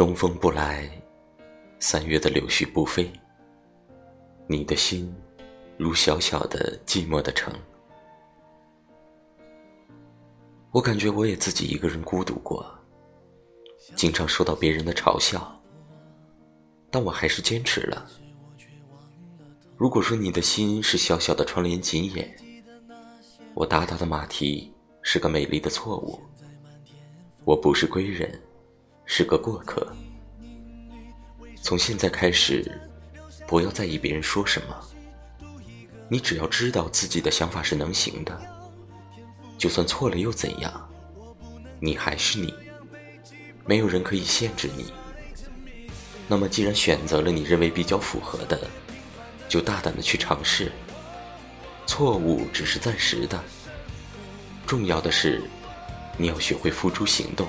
东风不来，三月的柳絮不飞。你的心，如小小的寂寞的城。我感觉我也自己一个人孤独过，经常受到别人的嘲笑，但我还是坚持了。如果说你的心是小小的窗帘紧掩，我大大的马蹄是个美丽的错误。我不是归人，是个过客。从现在开始，不要在意别人说什么，你只要知道自己的想法是能行的。就算错了又怎样？你还是你，没有人可以限制你。那么，既然选择了你认为比较符合的，就大胆的去尝试。错误只是暂时的，重要的是你要学会付诸行动。